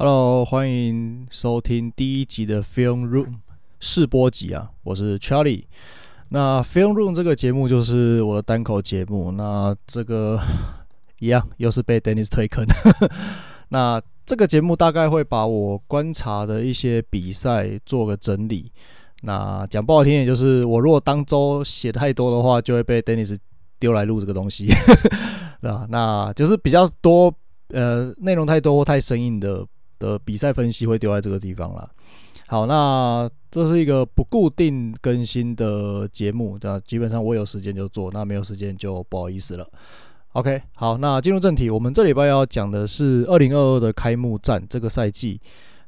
Hello，欢迎收听第一集的 Film Room 试播集啊，我是 Charlie。那 Film Room 这个节目就是我的单口节目，那这个 一样又是被 Dennis 推坑。那这个节目大概会把我观察的一些比赛做个整理。那讲不好听点，就是我如果当周写太多的话，就会被 Dennis 丢来录这个东西，啊，那就是比较多呃内容太多或太生硬的。的比赛分析会丢在这个地方了。好，那这是一个不固定更新的节目，那基本上我有时间就做，那没有时间就不好意思了。OK，好，那进入正题，我们这礼拜要讲的是二零二二的开幕战这个赛季。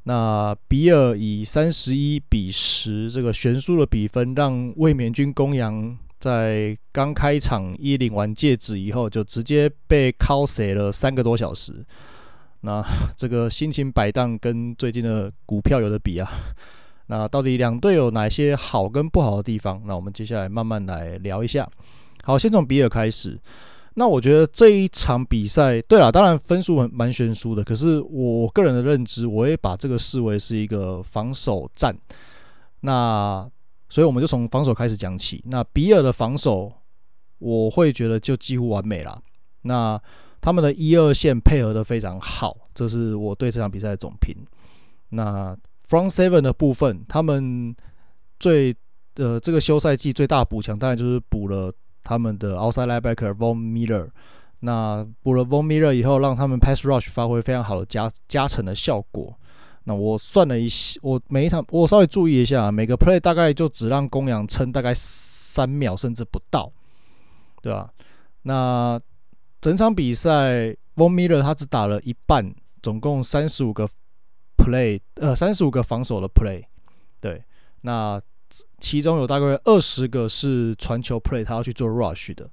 那比尔以三十一比十这个悬殊的比分，让卫冕军公羊在刚开场一领完戒指以后，就直接被敲死了三个多小时。那 这个心情摆荡跟最近的股票有的比啊。那到底两队有哪些好跟不好的地方？那我们接下来慢慢来聊一下。好，先从比尔开始。那我觉得这一场比赛，对了，当然分数很蛮悬殊的。可是我个人的认知，我也把这个视为是一个防守战。那所以我们就从防守开始讲起。那比尔的防守，我会觉得就几乎完美了。那他们的一二线配合的非常好，这是我对这场比赛的总评。那 Front Seven 的部分，他们最呃这个休赛季最大补强，当然就是补了他们的 Outside Linebacker Von Miller。那补了 Von Miller 以后，让他们 Pass Rush 发挥非常好的加加成的效果。那我算了一下，我每一场我稍微注意一下，每个 Play 大概就只让公羊撑大概三秒甚至不到，对吧？那整场比赛，Von Miller 他只打了一半，总共三十五个 play，呃，三十五个防守的 play，对，那其中有大概二十个是传球 play，他要去做 rush 的，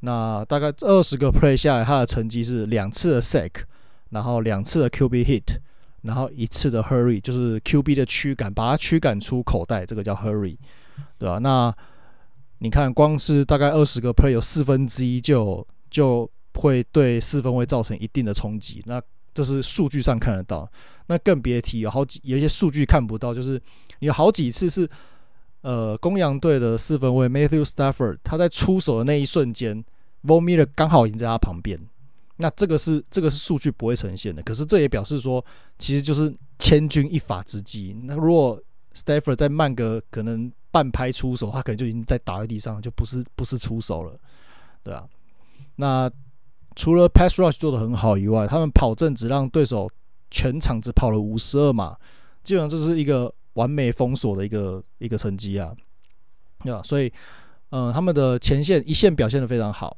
那大概二十个 play 下来，他的成绩是两次的 sack，然后两次的 QB hit，然后一次的 hurry，就是 QB 的驱赶，把他驱赶出口袋，这个叫 hurry，对吧？那你看，光是大概二十个 play，有四分之一就就会对四分卫造成一定的冲击，那这是数据上看得到，那更别提有好几有一些数据看不到，就是有好几次是呃公羊队的四分卫 Matthew Stafford 他在出手的那一瞬间，Von Miller 刚好已经在他旁边，那这个是这个是数据不会呈现的，可是这也表示说其实就是千钧一发之际，那如果 Stafford 再慢个可能半拍出手，他可能就已经在打在地上，就不是不是出手了，对啊，那。除了 pass rush 做得很好以外，他们跑阵只让对手全场只跑了五十二码，基本上这是一个完美封锁的一个一个成绩啊，对吧？所以，嗯，他们的前线一线表现得非常好。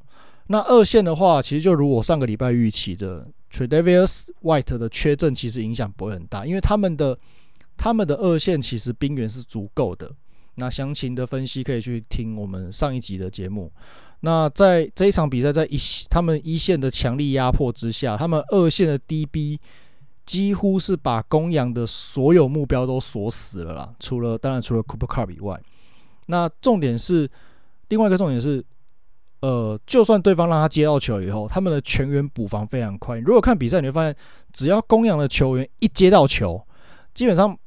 那二线的话，其实就如我上个礼拜预期的，Tre'Davious White 的缺阵其实影响不会很大，因为他们的他们的二线其实兵源是足够的。那详情的分析可以去听我们上一集的节目。那在这一场比赛，在一他们一线的强力压迫之下，他们二线的 DB 几乎是把公羊的所有目标都锁死了啦。除了当然除了 Cooper Kupp 以外，那重点是另外一个重点是，呃，就算对方让他接到球以后，他们的全员补防非常快。如果看比赛，你会发现，只要公羊的球员一接到球，基本上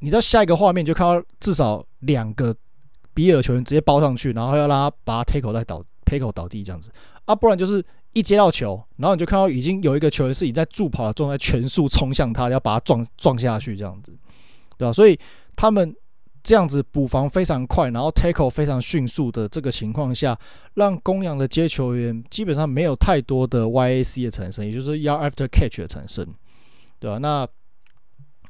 你到下一个画面就看到至少两个。比尔球员直接包上去，然后要让他把他 tackle 再倒 tackle 倒地这样子啊，不然就是一接到球，然后你就看到已经有一个球员是已在助跑的状态，全速冲向他，要把他撞撞下去这样子，对吧？所以他们这样子补防非常快，然后 tackle 非常迅速的这个情况下，让公羊的接球员基本上没有太多的 YAC 的产生，也就是 yard after catch 的产生，对吧？那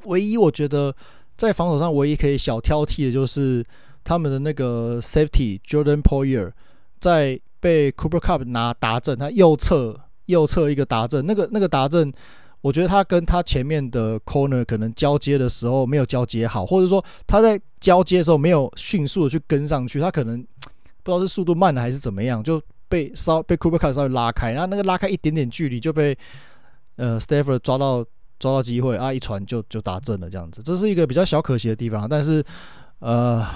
唯一我觉得在防守上唯一可以小挑剔的就是。他们的那个 safety Jordan Poyer 在被 Cooper Cup 拿达阵，他右侧右侧一个达阵，那个那个达阵，我觉得他跟他前面的 corner 可能交接的时候没有交接好，或者说他在交接的时候没有迅速的去跟上去，他可能不知道是速度慢了还是怎么样，就被稍被 Cooper Cup 稍微拉开，然后那个拉开一点点距离就被呃 Stafford 抓到抓到机会啊，一传就就达阵了这样子，这是一个比较小可惜的地方，但是呃。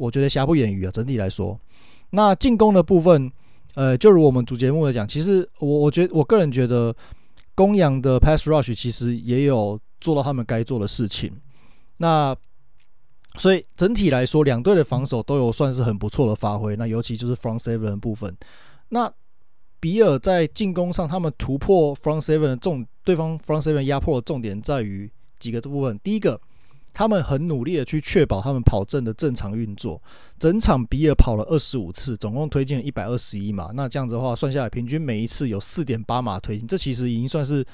我觉得瑕不掩瑜啊，整体来说，那进攻的部分，呃，就如我们主节目来讲，其实我我觉我个人觉得，公羊的 pass rush 其实也有做到他们该做的事情。那所以整体来说，两队的防守都有算是很不错的发挥。那尤其就是 front seven 的部分。那比尔在进攻上，他们突破 front seven 的重，对方 front seven 压迫的重点在于几个部分。第一个，他们很努力的去确保他们跑阵的正常运作。整场比尔跑了二十五次，总共推进了一百二十一码。那这样子的话，算下来平均每一次有四点八码推进，这其实已经算是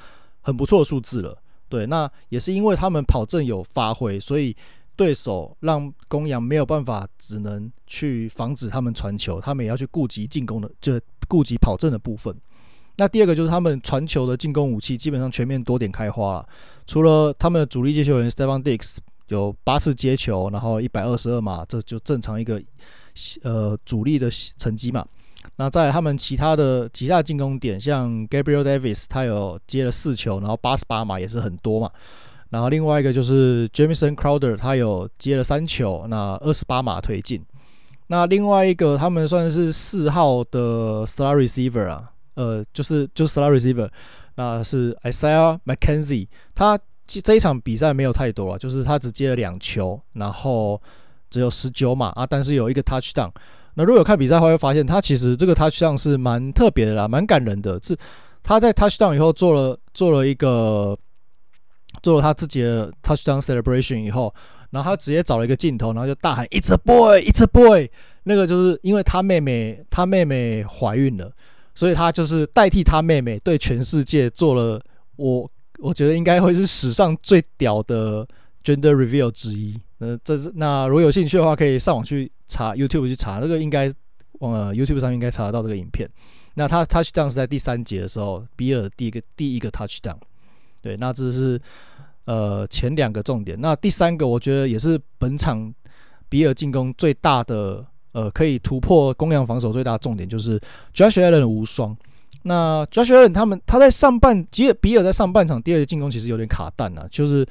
很不错的数字了。对，那也是因为他们跑阵有发挥，所以对手让公羊没有办法，只能去防止他们传球，他们也要去顾及进攻的，就。顾及跑阵的部分，那第二个就是他们传球的进攻武器基本上全面多点开花了。除了他们的主力接球员 Stephon Diggs 有八次接球，然后一百二十二码，这就正常一个呃主力的成绩嘛。那在他们其他的其他进攻点，像 Gabriel Davis 他有接了四球，然后八十八码也是很多嘛。然后另外一个就是 Jamison Crowder 他有接了三球，那二十八码推进。那另外一个，他们算是四号的 Star receiver 啊，呃，就是就是 slot receiver，那是 Isaiah McKenzie，他这一场比赛没有太多啊，就是他只接了两球，然后只有十九码啊，但是有一个 touchdown。那如果有看比赛的话，会发现他其实这个 touchdown 是蛮特别的啦，蛮感人的。是他在 touchdown 以后做了做了一个做了他自己的 touchdown celebration 以后。然后他直接找了一个镜头，然后就大喊 “It's a boy, It's a boy”。那个就是因为他妹妹，他妹妹怀孕了，所以他就是代替他妹妹对全世界做了我我觉得应该会是史上最屌的 gender reveal 之一。呃，这是那如果有兴趣的话，可以上网去查 YouTube 去查，那个应该往呃 YouTube 上面应该查得到这个影片。那他 touchdown 是在第三节的时候，比尔第一个第一个 touchdown。对，那这是。呃，前两个重点，那第三个我觉得也是本场比尔进攻最大的，呃，可以突破公羊防守最大的重点，就是 Josh Allen 无双。那 Josh Allen 他们他在上半，吉尔比尔在上半场第二节进攻其实有点卡弹啊，就是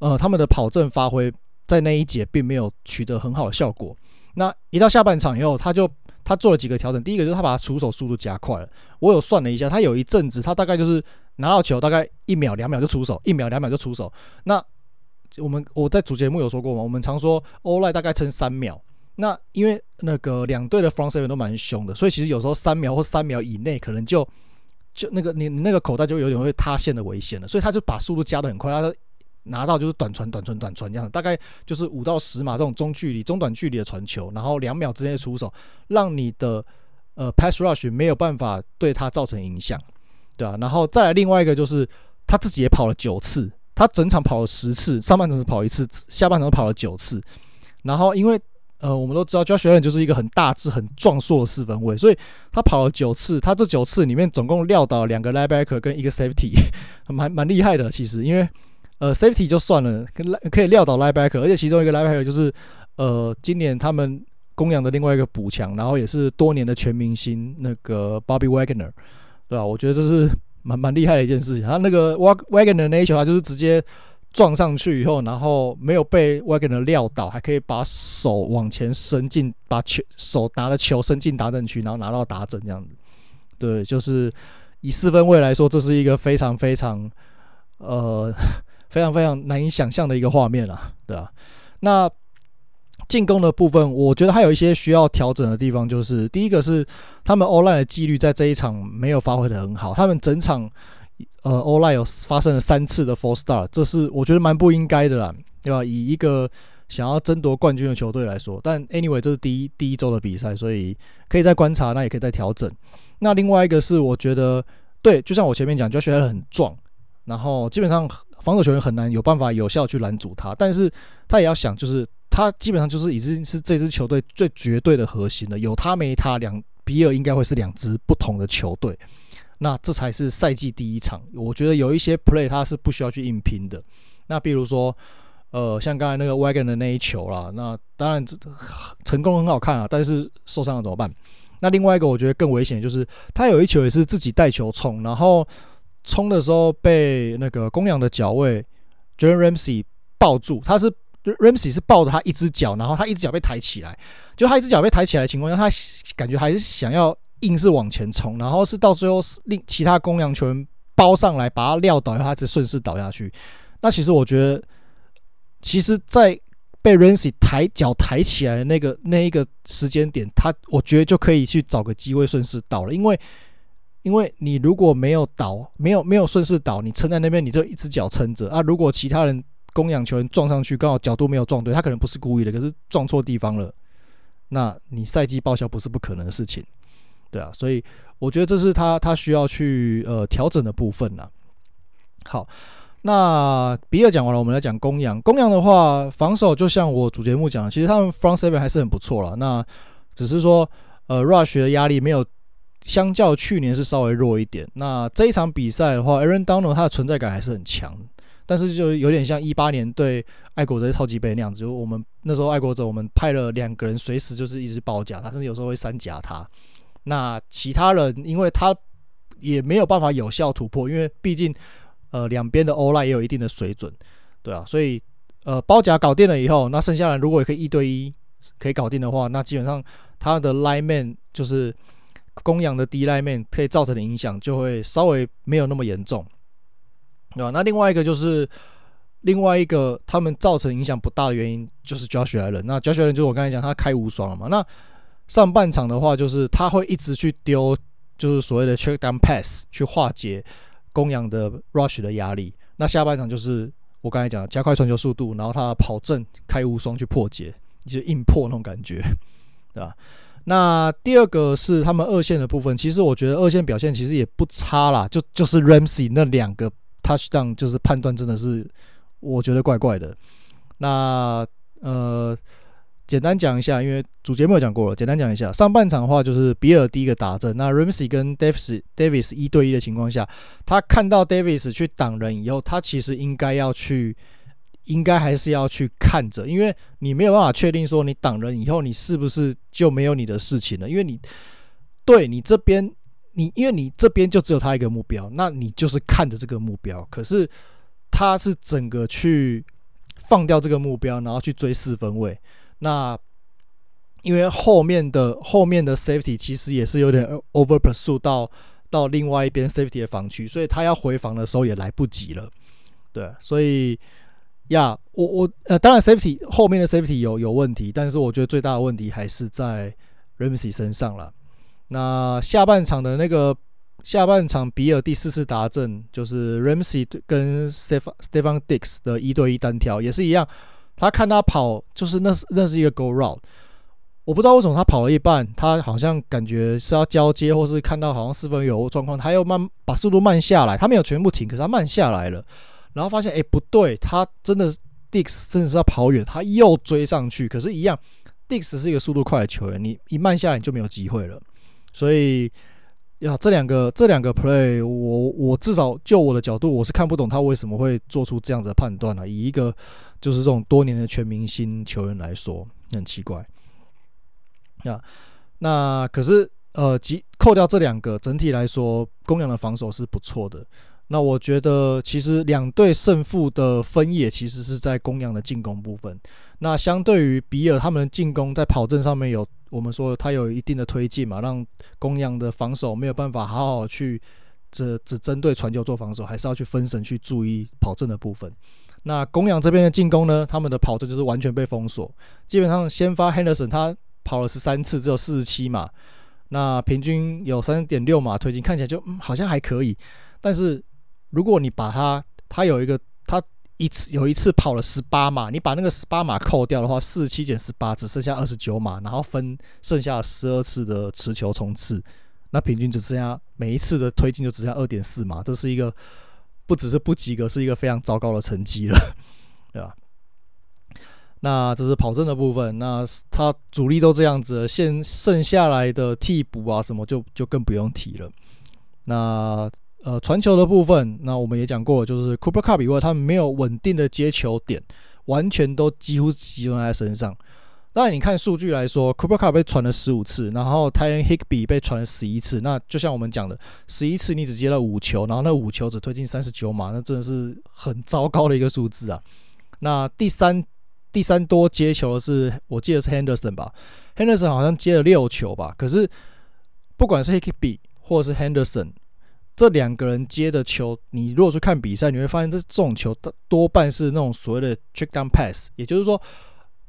呃他们的跑阵发挥在那一节并没有取得很好的效果。那一到下半场以后，他就他做了几个调整，第一个就是他把他出手速度加快了。我有算了一下，他有一阵子他大概就是。拿到球大概一秒两秒就出手，一秒两秒就出手。那我们我在主节目有说过嘛，我们常说 O-line 大概撑三秒。那因为那个两队的 front seven 都蛮凶的，所以其实有时候三秒或三秒以内，可能就就那个你你那个口袋就有点会塌陷的危险了。所以他就把速度加得很快，他拿到就是短传短传短传这样，大概就是五到十码这种中距离中短距离的传球，然后两秒之内出手，让你的呃 pass rush 没有办法对他造成影响。对啊，然后再来另外一个就是他自己也跑了九次，他整场跑了十次，上半场是跑一次，下半场跑了九次。然后因为呃我们都知道 Josh Allen 就是一个很大致、很壮硕的四分卫，所以他跑了九次，他这九次里面总共撂倒两个 linebacker 跟一个 safety，蛮蛮厉害的其实。因为呃 safety 就算了，可以撂倒 linebacker，而且其中一个 linebacker 就是呃今年他们供养的另外一个补强，然后也是多年的全明星那个 Bobby Wagner。对啊，我觉得这是蛮蛮厉害的一件事情。他那个 Wagner 那一球，他就是直接撞上去以后，然后没有被 Wagner 撂倒，还可以把手往前伸进，把球手拿的球伸进达阵区，然后拿到达阵这样子。对，就是以四分卫来说，这是一个非常非常呃非常非常难以想象的一个画面了，对啊，那。进攻的部分，我觉得还有一些需要调整的地方，就是第一个是他们 O-line 的纪律在这一场没有发挥得很好，他们整场呃 O-line 有发生了三次的 four star，这是我觉得蛮不应该的啦，对吧？以一个想要争夺冠军的球队来说，但 anyway 这是第一第一周的比赛，所以可以再观察，那也可以再调整。那另外一个是我觉得对，就像我前面讲，Josh Allen 很壮，然后基本上防守球员很难有办法有效去拦阻他，但是他也要想就是。他基本上就是已经是这支球队最绝对的核心了，有他没他，两比尔应该会是两支不同的球队。那这才是赛季第一场，我觉得有一些 play 他是不需要去硬拼的。那比如说，呃，像刚才那个 Wagon 的那一球啦，那当然这成功很好看啊，但是受伤了怎么办？那另外一个我觉得更危险就是他有一球也是自己带球冲，然后冲的时候被那个公羊的脚卫 Jalen Ramsey 抱住，他是。Ramsey 是抱着他一只脚，然后他一只脚被抬起来，就他一只脚被抬起来的情况下，他感觉还是想要硬是往前冲，然后是到最后是令其他公羊球员包上来把他撂倒，然后他才顺势倒下去。那其实我觉得，其实，在被 Ramsey 抬脚抬起来的那个那一个时间点，他我觉得就可以去找个机会顺势倒了，因为因为你如果没有倒，没有没有顺势倒，你撑在那边，你就一只脚撑着啊。如果其他人公羊球员撞上去，刚好角度没有撞对，他可能不是故意的，可是撞错地方了，那你赛季报销不是不可能的事情，对啊，所以我觉得这是他他需要去呃调整的部分啦。好。那比尔讲完了，我们来讲公羊。公羊的话，防守就像我主节目讲的，其实他们 front seven 还是很不错了。那只是说，呃，rush 的压力没有，相较去年是稍微弱一点。那这一场比赛的话，Aaron Donald 他的存在感还是很强，但是就有点像一八年对爱国者超级杯那样子，就我们那时候爱国者我们派了两个人，随时就是一直包夹他，甚至有时候会三夹他。那其他人因为他也没有办法有效突破，因为毕竟。呃，两边的 O-line 也有一定的水准，对啊，所以呃，包夹搞定了以后，那剩下来如果也可以一对一可以搞定的话，那基本上他的 lineman 就是公羊的 D lineman 可以造成的影响就会稍微没有那么严重，对吧？那另外一个就是另外一个他们造成影响不大的原因就是 Joshua 人那 Joshua 人就是我刚才讲他开无双了嘛，那上半场的话就是他会一直去丢，就是所谓的 check down pass 去化解。公羊的 rush 的压力，那下半场就是我刚才讲的加快传球速度，然后他跑阵开无双去破解，就硬破那种感觉，对吧？那第二个是他们二线的部分，其实我觉得二线表现其实也不差啦，就就是 Ramsey 那两个 touchdown 就是判断真的是我觉得怪怪的，那呃。简单讲一下，因为主节目有讲过了。简单讲一下，上半场的话就是比尔第一个打阵，那 Ramsey 跟 Davis Davis 一对一的情况下，他看到 Davis 去挡人以后，他其实应该要去，应该还是要去看着，因为你没有办法确定说你挡人以后，你是不是就没有你的事情了，因为你对你这边，你因为你这边就只有他一个目标，那你就是看着这个目标，可是他是整个去放掉这个目标，然后去追四分位。那因为后面的后面的 safety 其实也是有点 over pursue 到到另外一边 safety 的防区，所以他要回防的时候也来不及了。对，所以呀，我我呃，当然 safety 后面的 safety 有有问题，但是我觉得最大的问题还是在 Ramsey 身上了。那下半场的那个下半场比尔第四次达阵，就是 Ramsey 跟 Stefon Stefon Diggs 的一对一单挑也是一样。他看他跑，就是那是那是一个 go route，我不知道为什么他跑了一半，他好像感觉是要交接，或是看到好像四分有状况，他又慢把速度慢下来，他没有全部停，可是他慢下来了，然后发现哎、不对，他真的 Dix 真的是要跑远，他又追上去，可是，一样 Dix 是一个速度快的球员，你一慢下来你就没有机会了，所以呀，这两个这两个 play，我我至少就我的角度，我是看不懂他为什么会做出这样子的判断啊，以一个。就是这种多年的全明星球员来说，很奇怪。那那可是呃，即扣掉这两个，整体来说，公羊的防守是不错的。那我觉得，其实两队胜负的分野其实是在公羊的进攻部分。那相对于比尔他们的进攻，在跑阵上面有我们说他有一定的推进嘛，让公羊的防守没有办法好好去只只针对传球做防守，还是要去分神去注意跑阵的部分。那公羊这边的进攻呢？他们的跑阵就是完全被封锁，基本上先发 Henderson 他跑了十三次，只有四十七码，那平均有三点六码推进，看起来就嗯好像还可以。但是如果你把他，他有一个一次有一次跑了十八码，你把那个十八码扣掉的话，四十七减十八只剩下二十九码，然后分剩下十二次的持球冲刺，那平均只剩下每一次的推进就只剩下二点四码，这是一个。不只是不及格，是一个非常糟糕的成绩了，对吧？那这是跑阵的部分，那他主力都这样子了，现剩下来的替补啊什么就就更不用提了。那呃传球的部分，那我们也讲过，就是 Cooper Kupp 以外，他们没有稳定的接球点，完全都几乎集中在身上。当然，你看数据来说，Cooper Kupp 被传了十五次，然后 Tyron Higbee 被传了十一次。那就像我们讲的，十一次你只接了五球，然后那五球只推进三十九码，那真的是很糟糕的一个数字啊。那第三第三多接球的是，我记得是 Henderson 吧，Henderson 好像接了六球吧。可是不管是 Higbee 或是 Henderson，这两个人接的球，你如果去看比赛，你会发现这这种球多半是那种所谓的 check down pass，也就是说，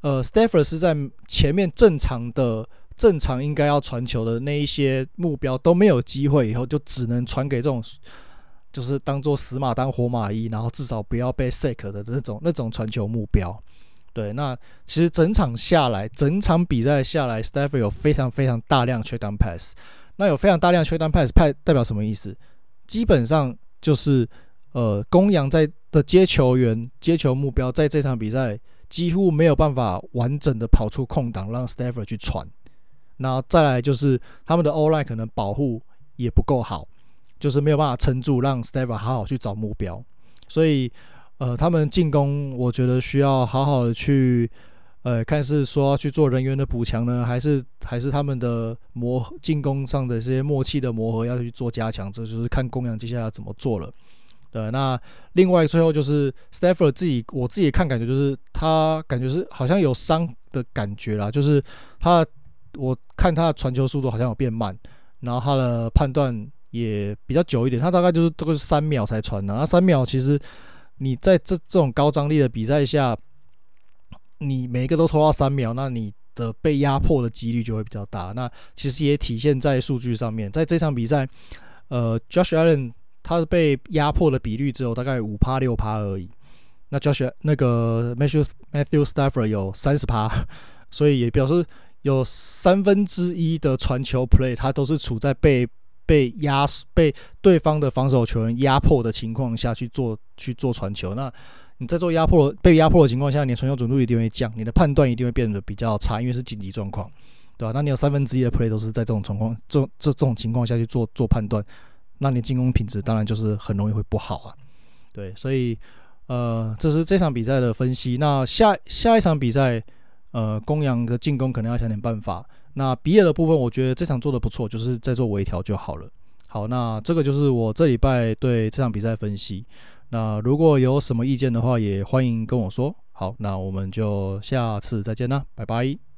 呃 staff 是在前面正常的、正常应该要传球的那一些目标都没有机会，以后就只能传给这种，就是当做死马当活马医，然后至少不要被 sack 的那种那种传球目标。对，那其实整场下来，整场比赛下来 staff 有非常非常大量 check down pass。那有非常大量 check down pass，派代表什么意思？基本上就是，呃，公羊在的接球员、接球目标，在这场比赛几乎没有办法完整的跑出空档，让 staff 去传。那再来就是他们的 O-line 可能保护也不够好，就是没有办法撑住，让 Stafford 好好去找目标。所以，呃，他们进攻我觉得需要好好的去。呃，看是说要去做人员的补强呢，还是还是他们的磨进攻上的这些默契的磨合要去做加强，这就是看公羊接下来怎么做了。对，那另外最后就是 Stafford 自己，我自己看感觉就是他感觉是好像有伤的感觉啦，就是他我看他的传球速度好像有变慢，然后他的判断也比较久一点，他大概就是都是三秒才传的，那三秒其实你在这这种高张力的比赛下。你每一个都拖到三秒，那你的被压迫的几率就会比较大。那其实也体现在数据上面，在这场比赛，呃，Josh Allen 他被压迫的比率只有大概五趴六趴而已。那 Josh 那个 Matthew Matthew Stafford 有三十趴，所以也表示有三分之一的传球 play，他都是处在被被压被对方的防守球员压迫的情况下去做去做传球。那你在做压迫、被压迫的情况下，你的传球准度一定会降，你的判断一定会变得比较差，因为是紧急状况，对吧？那你有三分之一的 play 都是在这种状况、这这这种情况下去做做判断，那你进攻品质当然就是很容易会不好啊。对，所以呃，这是这场比赛的分析。那下下一场比赛，呃，公羊的进攻可能要想点办法。那比尔的部分，我觉得这场做的不错，就是在做微调就好了。好，那这个就是我这礼拜对这场比赛分析。那如果有什么意见的话，也欢迎跟我说。好，那我们就下次再见啦，拜拜。